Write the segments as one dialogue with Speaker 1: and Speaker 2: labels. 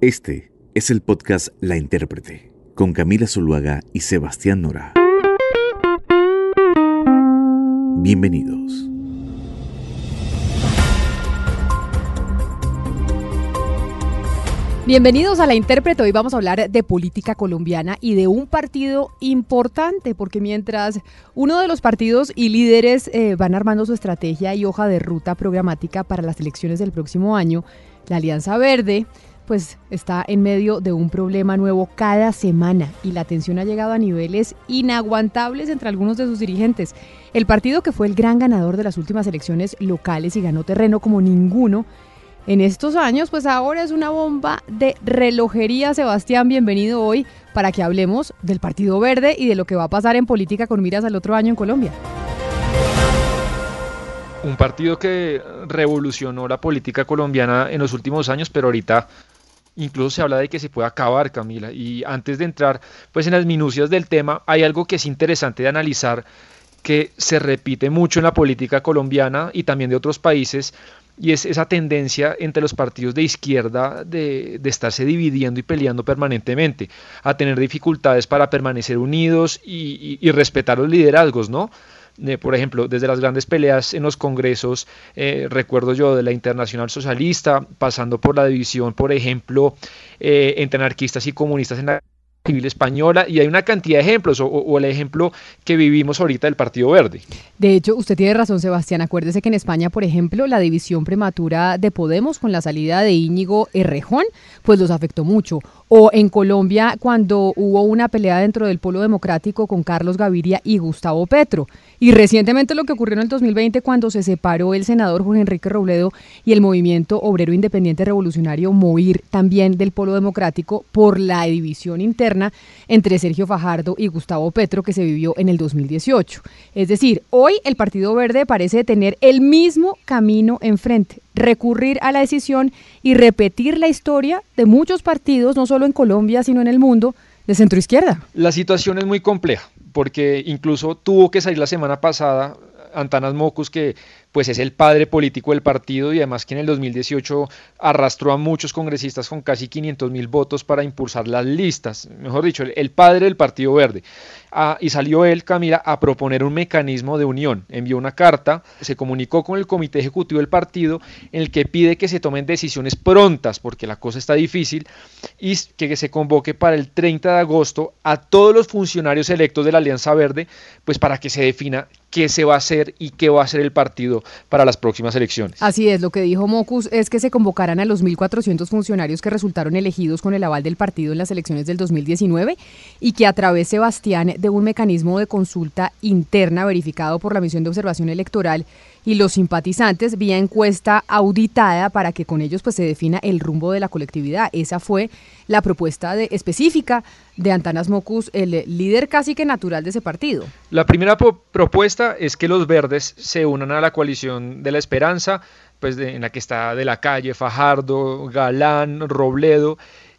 Speaker 1: Este es el podcast La Intérprete con Camila Zuluaga y Sebastián Nora. Bienvenidos.
Speaker 2: Bienvenidos a La Intérprete. Hoy vamos a hablar de política colombiana y de un partido importante, porque mientras uno de los partidos y líderes eh, van armando su estrategia y hoja de ruta programática para las elecciones del próximo año, la Alianza Verde pues está en medio de un problema nuevo cada semana y la tensión ha llegado a niveles inaguantables entre algunos de sus dirigentes. El partido que fue el gran ganador de las últimas elecciones locales y ganó terreno como ninguno en estos años, pues ahora es una bomba de relojería. Sebastián, bienvenido hoy para que hablemos del Partido Verde y de lo que va a pasar en política con miras al otro año en Colombia.
Speaker 3: Un partido que revolucionó la política colombiana en los últimos años, pero ahorita incluso se habla de que se puede acabar, Camila. Y antes de entrar pues en las minucias del tema, hay algo que es interesante de analizar que se repite mucho en la política colombiana y también de otros países y es esa tendencia entre los partidos de izquierda de, estarse dividiendo y peleando permanentemente, a tener dificultades para permanecer unidos y, respetar los liderazgos, ¿no? Por ejemplo, desde las grandes peleas en los congresos, eh, recuerdo yo de la Internacional Socialista, pasando por la división, por ejemplo, eh, entre anarquistas y comunistas en la civil española y hay una cantidad de ejemplos o, el ejemplo que vivimos ahorita del Partido Verde.
Speaker 2: De hecho, usted tiene razón, Sebastián. Acuérdese que en España, por ejemplo, la división prematura de Podemos con la salida de Íñigo Errejón, pues los afectó mucho. O en Colombia, cuando hubo una pelea dentro del Polo Democrático con Carlos Gaviria y Gustavo Petro. Y recientemente lo que ocurrió en el 2020 cuando se separó el senador Jorge Enrique Robledo y el movimiento obrero independiente revolucionario MOIR también del Polo Democrático por la división interna entre Sergio Fajardo y Gustavo Petro que se vivió en el 2018. Es decir, hoy el Partido Verde parece tener el mismo camino enfrente, recurrir a la decisión y repetir la historia de muchos partidos, no solo en Colombia, sino en el mundo, de centro izquierda.
Speaker 3: La situación es muy compleja porque incluso tuvo que salir la semana pasada Antanas Mocus, que pues es el padre político del partido y además que en el 2018 arrastró a muchos congresistas con casi 500 mil votos para impulsar las listas, mejor dicho, el, padre del Partido Verde. Ah, y salió él, Camila, a proponer un mecanismo de unión. Envió una carta, se comunicó con el comité ejecutivo del partido en el que pide que se tomen decisiones prontas, porque la cosa está difícil, y que se convoque para el 30 de agosto a todos los funcionarios electos de la Alianza Verde, pues para que se defina qué se va a hacer y qué va a hacer el partido para las próximas elecciones.
Speaker 2: Así es, lo que dijo Mocus es que se convocarán a los 1.400 funcionarios que resultaron elegidos con el aval del partido en las elecciones del 2019 y que a través, Sebastián, de un mecanismo de consulta interna verificado por la misión de observación electoral, y los simpatizantes vía encuesta auditada para que con ellos pues se defina el rumbo de la colectividad. Esa fue la propuesta de, específica de Antanas Mocus, el líder casi que natural de ese partido.
Speaker 3: La primera propuesta es que los verdes se unan a la coalición de la esperanza, pues en la que está de la calle, Fajardo, Galán, Robledo.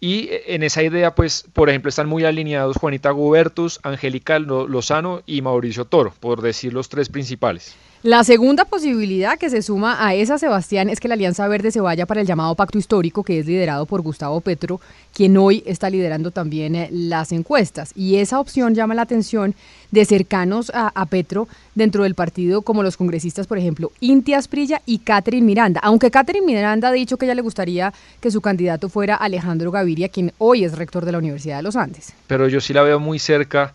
Speaker 3: Y en esa idea, pues, por ejemplo, están muy alineados Juanita Gubertus, Angélica Lozano y Mauricio Toro, por decir los tres principales.
Speaker 2: La segunda posibilidad que se suma a esa, Sebastián, es que la Alianza Verde se vaya para el llamado pacto histórico, que es liderado por Gustavo Petro, quien hoy está liderando también eh, las encuestas. Y esa opción llama la atención de cercanos a, Petro dentro del partido, como los congresistas, por ejemplo, Inti Asprilla y Catherine Miranda. Aunque Catherine Miranda ha dicho que ella le gustaría que su candidato fuera Alejandro Gaviria, quien hoy es rector de la Universidad de los Andes.
Speaker 3: Pero yo sí la veo muy cerca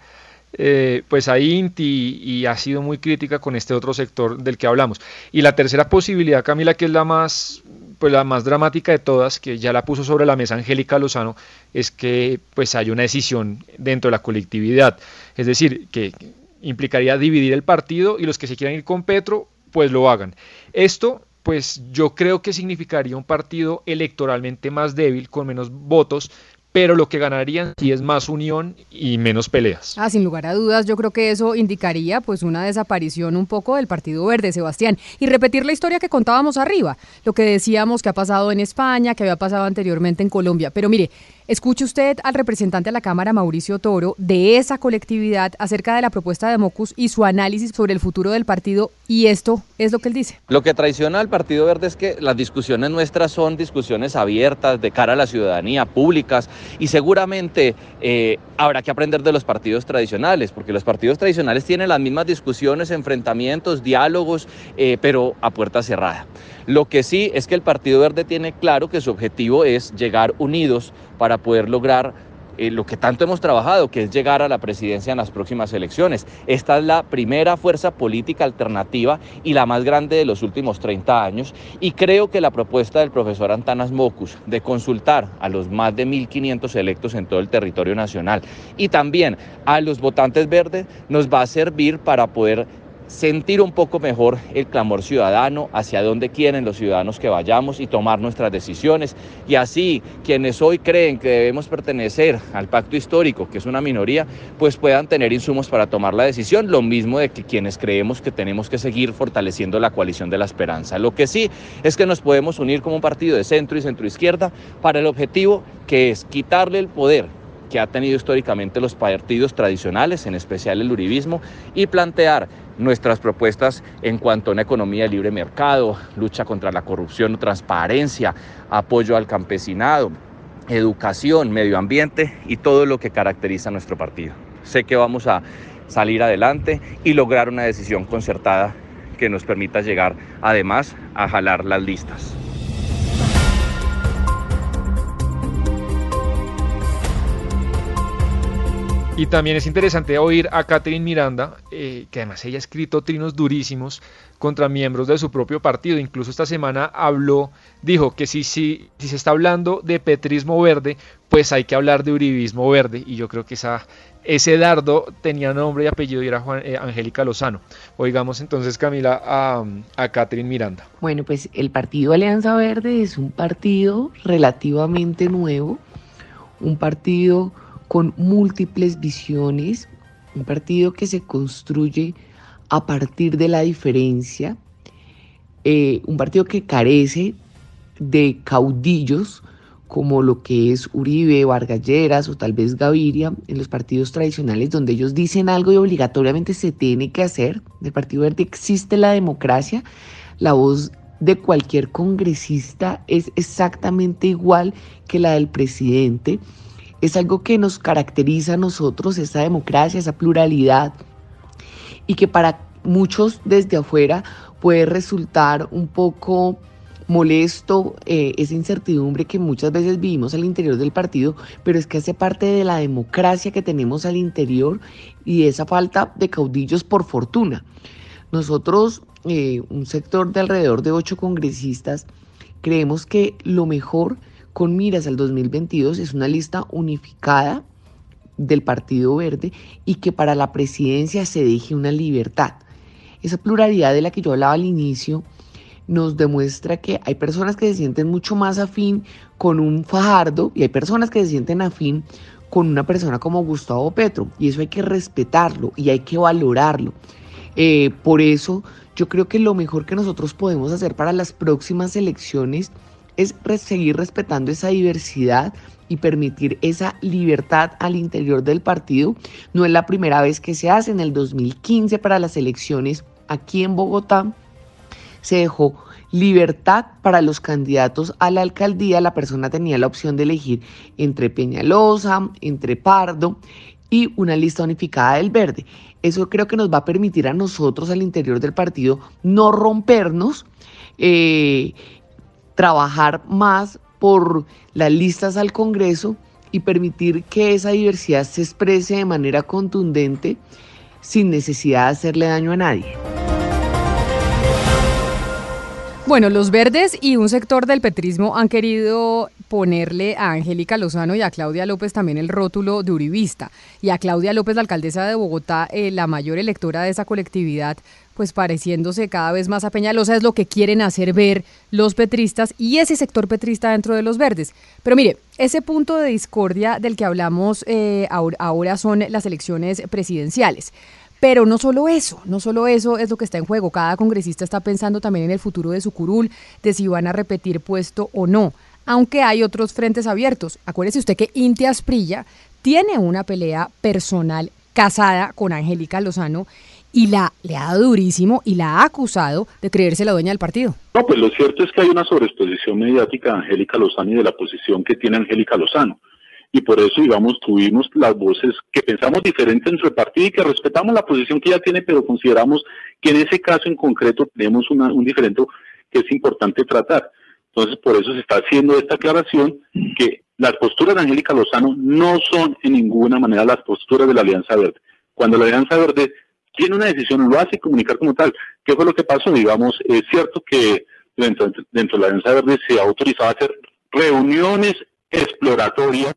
Speaker 3: eh, pues a INTI y ha sido muy crítica con este otro sector del que hablamos. Y la tercera posibilidad, Camila, que es la más, pues la más dramática de todas, que ya la puso sobre la mesa Angélica Lozano, es que pues hay una decisión dentro de la colectividad. Es decir, que implicaría dividir el partido y los que se quieran ir con Petro, pues lo hagan. Esto pues yo creo que significaría un partido electoralmente más débil, con menos votos, pero lo que ganarían sí es más unión y menos peleas.
Speaker 2: Ah, sin lugar a dudas, yo creo que eso indicaría pues una desaparición un poco del Partido Verde, Sebastián, y repetir la historia que contábamos arriba, lo que decíamos que ha pasado en España, que había pasado anteriormente en Colombia. Pero mire, escuche usted al representante de la Cámara, Mauricio Toro, de esa colectividad acerca de la propuesta de Mocus y su análisis sobre el futuro del partido, y esto es lo que él dice.
Speaker 4: Lo que traiciona al Partido Verde es que las discusiones nuestras son discusiones abiertas, de cara a la ciudadanía, públicas, y seguramente eh, habrá que aprender de los partidos tradicionales, porque los partidos tradicionales tienen las mismas discusiones, enfrentamientos, diálogos, eh, pero a puerta cerrada. Lo que sí es que el Partido Verde tiene claro que su objetivo es llegar unidos para poder lograr eh, lo que tanto hemos trabajado, que es llegar a la presidencia en las próximas elecciones. Esta es la primera fuerza política alternativa y la más grande de los últimos 30 años. Y creo que la propuesta del profesor Antanas Mocus de consultar a los más de 1.500 electos en todo el territorio nacional y también a los votantes verdes nos va a servir para poder sentir un poco mejor el clamor ciudadano, hacia dónde quieren los ciudadanos que vayamos y tomar nuestras decisiones. Y así quienes hoy creen que debemos pertenecer al pacto histórico, que es una minoría, pues puedan tener insumos para tomar la decisión, lo mismo de que quienes creemos que tenemos que seguir fortaleciendo la coalición de la esperanza. Lo que sí es que nos podemos unir como un partido de centro y centro izquierda para el objetivo que es quitarle el poder que ha tenido históricamente los partidos tradicionales, en especial el uribismo, y plantear nuestras propuestas en cuanto a una economía de libre mercado, lucha contra la corrupción, transparencia, apoyo al campesinado, educación, medio ambiente y todo lo que caracteriza a nuestro partido. Sé que vamos a salir adelante y lograr una decisión concertada que nos permita llegar además a jalar las listas.
Speaker 3: Y también es interesante oír a Catherine Miranda, eh, que además ella ha escrito trinos durísimos contra miembros de su propio partido. Incluso esta semana habló, dijo que si, si, si se está hablando de petrismo verde, pues hay que hablar de uribismo verde. Y yo creo que esa, ese dardo tenía nombre y apellido y era Juan, eh, Angélica Lozano. Oigamos entonces, Camila, a, a Catherine Miranda.
Speaker 5: Bueno, pues el partido Alianza Verde es un partido relativamente nuevo, un partido con múltiples visiones, un partido que se construye a partir de la diferencia, eh, un partido que carece de caudillos como lo que es Uribe, Vargalleras o tal vez Gaviria en los partidos tradicionales donde ellos dicen algo y obligatoriamente se tiene que hacer. En el Partido Verde existe la democracia, la voz de cualquier congresista es exactamente igual que la del presidente es algo que nos caracteriza a nosotros, esa democracia, esa pluralidad, y que para muchos desde afuera puede resultar un poco molesto eh, esa incertidumbre que muchas veces vivimos al interior del partido, pero es que hace parte de la democracia que tenemos al interior y esa falta de caudillos por fortuna. Nosotros, eh, un sector de alrededor de ocho congresistas, creemos que lo mejor con miras al 2022 es una lista unificada del Partido Verde y que para la presidencia se deje una libertad. Esa pluralidad de la que yo hablaba al inicio nos demuestra que hay personas que se sienten mucho más afín con un Fajardo y hay personas que se sienten afín con una persona como Gustavo Petro y eso hay que respetarlo y hay que valorarlo. Eh, por eso yo creo que lo mejor que nosotros podemos hacer para las próximas elecciones es seguir respetando esa diversidad y permitir esa libertad al interior del partido. No es la primera vez que se hace. En el 2015 para las elecciones aquí en Bogotá se dejó libertad para los candidatos a la alcaldía. La persona tenía la opción de elegir entre Peñalosa, entre Pardo y una lista unificada del verde. Eso creo que nos va a permitir a nosotros al interior del partido no rompernos eh, trabajar más por las listas al Congreso y permitir que esa diversidad se exprese de manera contundente sin necesidad de hacerle daño a nadie.
Speaker 2: Bueno, los verdes y un sector del petrismo han querido ponerle a Angélica Lozano y a Claudia López también el rótulo de uribista. Y a Claudia López, la alcaldesa de Bogotá, eh, la mayor electora de esa colectividad, pues pareciéndose cada vez más a Peñalosa, es lo que quieren hacer ver los petristas y ese sector petrista dentro de los verdes. Pero mire, ese punto de discordia del que hablamos eh, ahora son las elecciones presidenciales. Pero no solo eso, no solo eso es lo que está en juego. Cada congresista está pensando también en el futuro de su curul, de si van a repetir puesto o no. Aunque hay otros frentes abiertos. Acuérdese usted que Inti Asprilla tiene una pelea personal casada con Angélica Lozano y la le ha dado durísimo y la ha acusado de creerse la dueña del partido.
Speaker 6: No, pues lo cierto es que hay una sobreexposición mediática de Angélica Lozano y de la posición que tiene Angélica Lozano. Y por eso, digamos, tuvimos las voces que pensamos diferente entre el partido y que respetamos la posición que ella tiene, pero consideramos que en ese caso en concreto tenemos un diferente que es importante tratar. Entonces, por eso se está haciendo esta aclaración que las posturas de Angélica Lozano no son en ninguna manera las posturas de la Alianza Verde. Cuando la Alianza Verde tiene una decisión, lo hace comunicar como tal. ¿Qué fue lo que pasó? Digamos, es cierto que dentro, dentro de la Alianza Verde se ha autorizado a hacer reuniones exploratorias,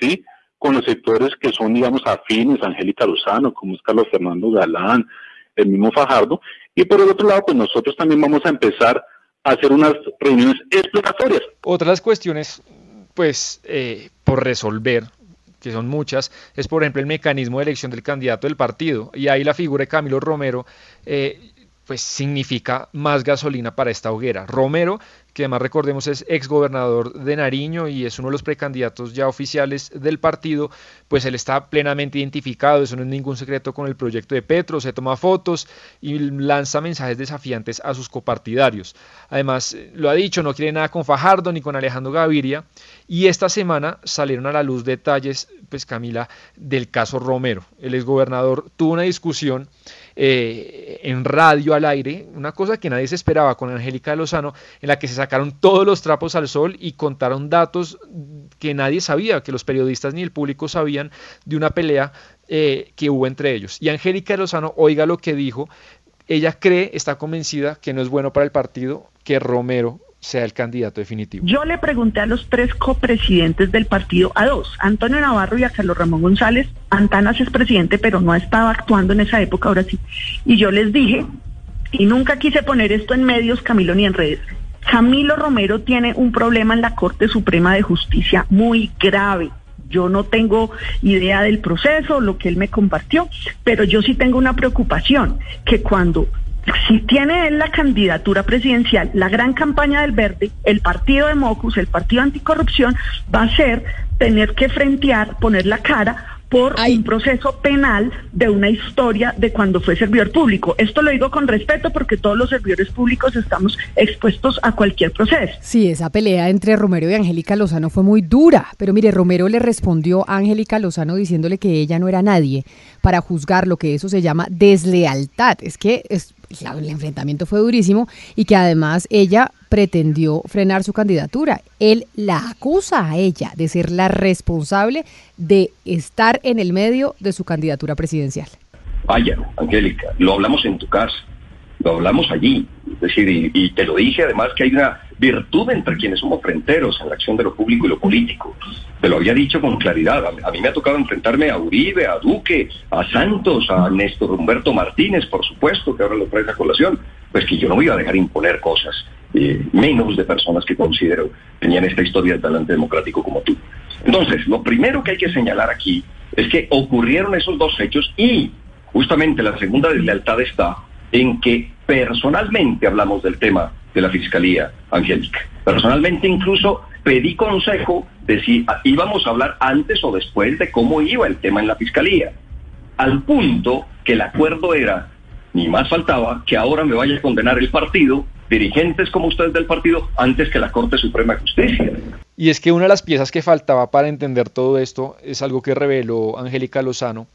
Speaker 6: ¿sí? Con los sectores que son, digamos, afines Angélica Lozano, como es Carlos Fernando Galán, el mismo Fajardo. Y por el otro lado, pues nosotros también vamos a empezar hacer unas reuniones exploratorias.
Speaker 3: Otras cuestiones, pues, eh, por resolver que son muchas, es por ejemplo el mecanismo de elección del candidato del partido. Y ahí la figura de Camilo Romero eh, pues significa más gasolina para esta hoguera. Romero que además recordemos es ex gobernador de Nariño y es uno de los precandidatos ya oficiales del partido, pues él está plenamente identificado, eso no es ningún secreto con el proyecto de Petro, se toma fotos y lanza mensajes desafiantes a sus copartidarios. Además, eh, lo ha dicho, no quiere nada con Fajardo ni con Alejandro Gaviria y esta semana salieron a la luz detalles, pues Camila, del caso Romero. El exgobernador tuvo una discusión eh, en radio al aire, una cosa que nadie se esperaba con Angélica Lozano, en la que se sacaron todos los trapos al sol y contaron datos que nadie sabía, que los periodistas ni el público sabían de una pelea eh, que hubo entre ellos. Y Angélica Lozano, oiga lo que dijo, ella cree, está convencida que no es bueno para el partido que Romero sea el candidato definitivo.
Speaker 7: Yo le pregunté a los tres copresidentes del partido, a dos, Antonio Navarro y a Carlos Ramón González, Antanas es presidente, pero no estaba actuando en esa época, ahora sí. Y yo les dije, y nunca quise poner esto en medios, Camilo, ni en redes, Camilo Romero tiene un problema en la Corte Suprema de Justicia muy grave. Yo no tengo idea del proceso, lo que él me compartió, pero yo sí tengo una preocupación, que cuando si tiene él la candidatura presidencial, la gran campaña del verde, el partido de Mocus, el partido anticorrupción, va a ser tener que frentear, poner la cara por un proceso penal de una historia de cuando fue servidor público. Esto lo digo con respeto porque todos los servidores públicos estamos expuestos a cualquier proceso.
Speaker 2: Sí, esa pelea entre Romero y Angélica Lozano fue muy dura, pero mire, Romero le respondió a Angélica Lozano diciéndole que ella no era nadie para juzgar lo que eso se llama deslealtad. Es que es, el enfrentamiento fue durísimo y que además ella pretendió frenar su candidatura. Él la acusa a ella de ser la responsable de estar en el medio de su candidatura presidencial.
Speaker 8: Vaya, Angélica, lo hablamos en tu casa, lo hablamos allí, es decir, y, te lo dije además que hay una virtud entre quienes somos fronteros en la acción de lo público y lo político. Te lo había dicho con claridad. A, mí me ha tocado enfrentarme a Uribe, a Duque, a Santos, a Néstor Humberto Martínez, por supuesto, que ahora lo trae a colación. Pues que yo no me iba a dejar imponer cosas, eh, menos de personas que considero tenían esta historia de talante democrático como tú. Entonces, lo primero que hay que señalar aquí es que ocurrieron esos dos hechos y justamente la segunda deslealtad está en que personalmente hablamos del tema de la Fiscalía, Angélica. Personalmente incluso pedí consejo de si íbamos a hablar antes o después de cómo iba el tema en la Fiscalía. Al punto que el acuerdo era, ni más faltaba, que ahora me vaya a condenar el partido, dirigentes como ustedes del partido, antes que la Corte Suprema de Justicia.
Speaker 3: Y es que una de las piezas que faltaba para entender todo esto es algo que reveló Angélica Lozano.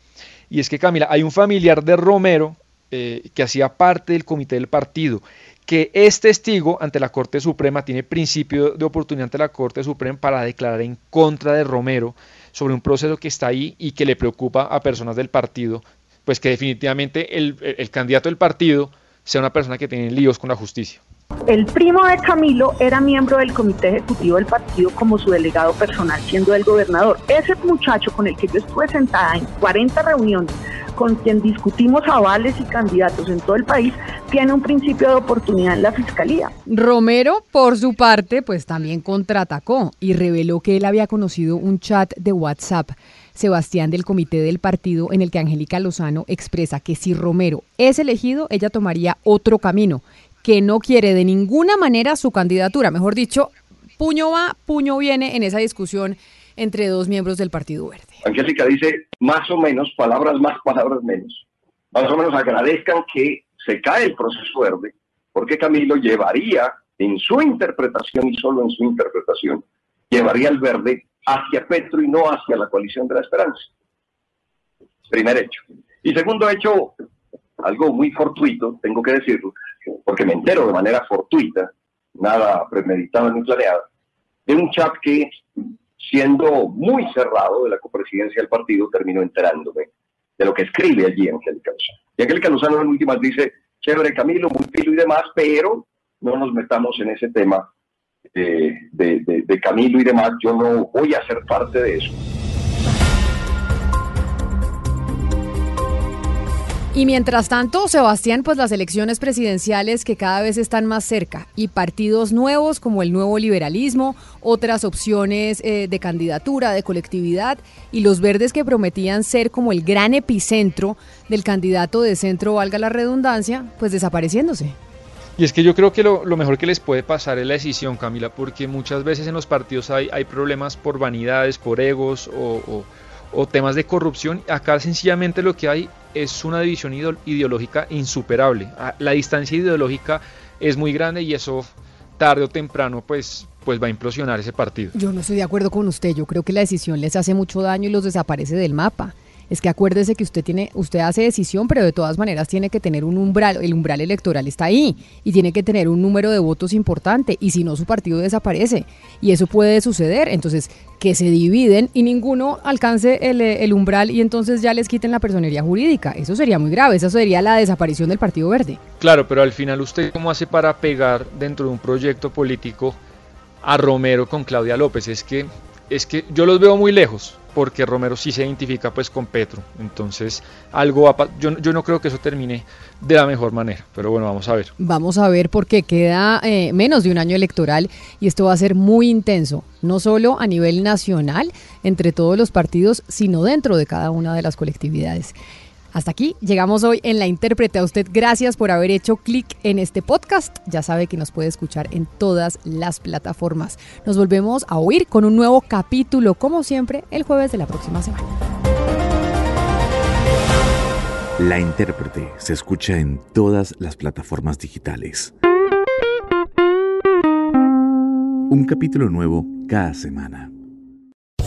Speaker 3: Y es que Camila, hay un familiar de Romero eh, que hacía parte del comité del partido, que es testigo ante la Corte Suprema, tiene principio de oportunidad ante la Corte Suprema para declarar en contra de Romero sobre un proceso que está ahí y que le preocupa a personas del partido, pues que definitivamente el, el candidato del partido sea una persona que tiene líos con la justicia.
Speaker 7: El primo de Camilo era miembro del comité ejecutivo del partido como su delegado personal, siendo el gobernador. Ese muchacho con el que yo estuve sentada en 40 reuniones con quien discutimos avales y candidatos en todo el país, tiene un principio de oportunidad en la fiscalía.
Speaker 2: Romero, por su parte, pues también contraatacó y reveló que él había conocido un chat de WhatsApp. Sebastián del comité del partido en el que Angélica Lozano expresa que si Romero es elegido, ella tomaría otro camino, que no quiere de ninguna manera su candidatura. Mejor dicho, puño va, puño viene en esa discusión entre dos miembros del Partido Verde.
Speaker 8: Angélica dice más o menos, palabras más, palabras menos. Más o menos agradezcan que se cae el proceso verde, porque Camilo llevaría en su interpretación y solo en su interpretación, llevaría el verde hacia Petro y no hacia la coalición de la esperanza. Primer hecho. Y segundo hecho, algo muy fortuito, tengo que decirlo, porque me entero de manera fortuita, nada premeditado ni planeado, de un chat que siendo muy cerrado de la copresidencia del partido, terminó enterándome de lo que escribe allí Angélica Lozano. Y Angélica Lozano en últimas dice, chévere Camilo, muy filo y demás, pero no nos metamos en ese tema de, de, de Camilo y demás, yo no voy a ser parte de eso.
Speaker 2: Y mientras tanto, Sebastián, pues las elecciones presidenciales que cada vez están más cerca y partidos nuevos como el nuevo liberalismo, otras opciones eh, de candidatura, de colectividad y los verdes que prometían ser como el gran epicentro del candidato de centro, valga la redundancia, pues desapareciéndose.
Speaker 3: Y es que yo creo que lo, mejor que les puede pasar es la decisión, Camila, porque muchas veces en los partidos hay, problemas por vanidades, por egos o temas de corrupción, acá sencillamente lo que hay es una división ideológica insuperable. Ah, la distancia ideológica es muy grande y eso tarde o temprano pues, pues va a implosionar ese partido.
Speaker 2: Yo no estoy de acuerdo con usted, yo creo que la decisión les hace mucho daño y los desaparece del mapa es que acuérdese que usted tiene, usted hace decisión, pero de todas maneras tiene que tener un umbral, el umbral electoral está ahí y tiene que tener un número de votos importante y si no su partido desaparece y eso puede suceder, entonces que se dividen y ninguno alcance el, el umbral y entonces ya les quiten la personería jurídica, eso sería muy grave, eso sería la desaparición del Partido Verde.
Speaker 3: Claro, pero al final usted cómo hace para pegar dentro de un proyecto político a Romero con Claudia López, es que es que yo los veo muy lejos, porque Romero sí se identifica pues con Petro. Entonces, algo yo, yo no creo que eso termine de la mejor manera, pero bueno, vamos a ver.
Speaker 2: Vamos a ver porque queda eh, menos de un año electoral y esto va a ser muy intenso, no solo a nivel nacional, entre todos los partidos, sino dentro de cada una de las colectividades. Hasta aquí llegamos hoy en La Intérprete. A usted gracias por haber hecho clic en este podcast. Ya sabe que nos puede escuchar en todas las plataformas. Nos volvemos a oír con un nuevo capítulo, como siempre, el jueves de la próxima semana.
Speaker 1: La Intérprete se escucha en todas las plataformas digitales. Un capítulo nuevo cada semana.